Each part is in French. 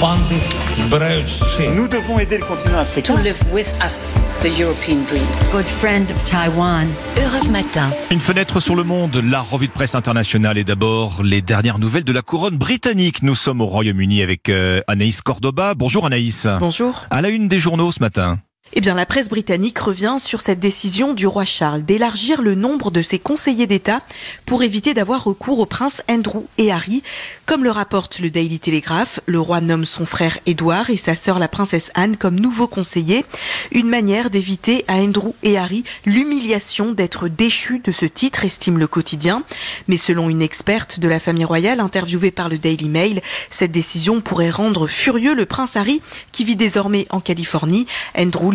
Nous devons aider le continent africain. To live with us, the European dream. Good friend of Taiwan. Europe Matin. Une fenêtre sur le monde, la revue de presse internationale et d'abord les dernières nouvelles de la couronne britannique. Nous sommes au Royaume-Uni avec euh, Anaïs Cordoba. Bonjour Anaïs. Bonjour. À la une des journaux ce matin. Eh bien, la presse britannique revient sur cette décision du roi Charles d'élargir le nombre de ses conseillers d'État pour éviter d'avoir recours aux princes Andrew et Harry. Comme le rapporte le Daily Telegraph, le roi nomme son frère Édouard et sa sœur la princesse Anne comme nouveaux conseillers, une manière d'éviter à Andrew et Harry l'humiliation d'être déchus de ce titre, estime le quotidien. Mais selon une experte de la famille royale interviewée par le Daily Mail, cette décision pourrait rendre furieux le prince Harry qui vit désormais en Californie.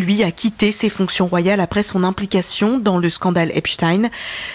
Lui, a quitté ses fonctions royales après son implication dans le scandale Epstein.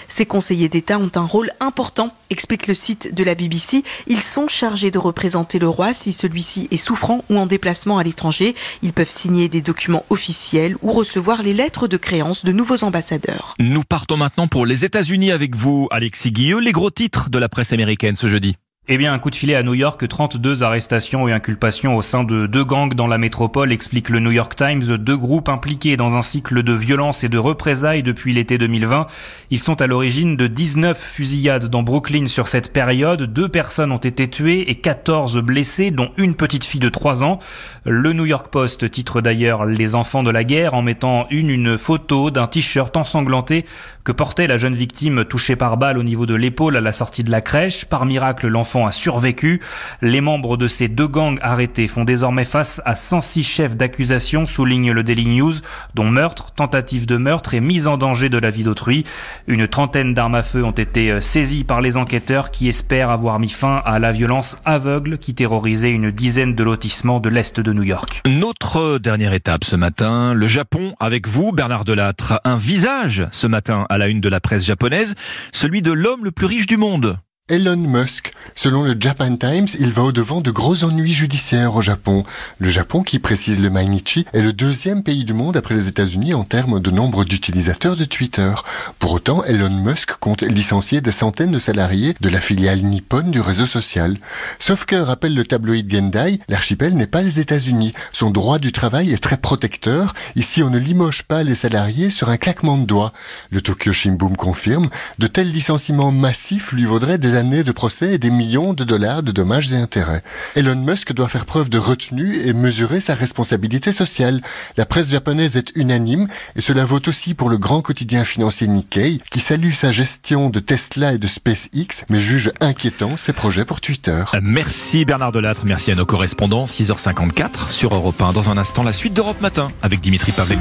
Ses conseillers d'État ont un rôle important, explique le site de la BBC. Ils sont chargés de représenter le roi si celui-ci est souffrant ou en déplacement à l'étranger. Ils peuvent signer des documents officiels ou recevoir les lettres de créance de nouveaux ambassadeurs. Nous partons maintenant pour les États-Unis avec vous, Alexis Guilleux. Les gros titres de la presse américaine ce jeudi. Eh bien, un coup de filet à New York, 32 arrestations et inculpations au sein de deux gangs dans la métropole, explique le New York Times. Deux groupes impliqués dans un cycle de violence et de représailles depuis l'été 2020. Ils sont à l'origine de 19 fusillades dans Brooklyn sur cette période. Deux personnes ont été tuées et 14 blessées, dont une petite fille de 3 ans. Le New York Post titre d'ailleurs Les enfants de la guerre en mettant une, une photo d'un t-shirt ensanglanté que portait la jeune victime touchée par balle au niveau de l'épaule à la sortie de la crèche. Par miracle, l'enfant a survécu. Les membres de ces deux gangs arrêtés font désormais face à 106 chefs d'accusation, souligne le Daily News, dont meurtre, tentative de meurtre et mise en danger de la vie d'autrui. Une trentaine d'armes à feu ont été euh, saisies par les enquêteurs qui espèrent avoir mis fin à la violence aveugle qui terrorisait une dizaine de lotissements de l'Est de New York. Notre dernière étape ce matin, le Japon avec vous, Bernard Delattre. Un visage ce matin à la une de la presse japonaise, celui de l'homme le plus riche du monde. Elon Musk. Selon le Japan Times, il va au-devant de gros ennuis judiciaires au Japon. Le Japon, qui précise le Mainichi, est le deuxième pays du monde après les États-Unis en termes de nombre d'utilisateurs de Twitter. Pour autant, Elon Musk compte licencier des centaines de salariés de la filiale nippone du réseau social. Sauf que, rappelle le tabloïd Gendai, l'archipel n'est pas les États-Unis. Son droit du travail est très protecteur. Ici, on ne limoge pas les salariés sur un claquement de doigts. Le Tokyo Shimbun confirme, de tels licenciements massifs lui vaudraient des années de procès et des millions de dollars de dommages et intérêts. Elon Musk doit faire preuve de retenue et mesurer sa responsabilité sociale. La presse japonaise est unanime et cela vaut aussi pour le grand quotidien financier Nikkei qui salue sa gestion de Tesla et de SpaceX mais juge inquiétant ses projets pour Twitter. Merci Bernard Delattre, merci à nos correspondants. 6h54 sur Europe 1. Dans un instant, la suite d'Europe Matin avec Dimitri Pavel.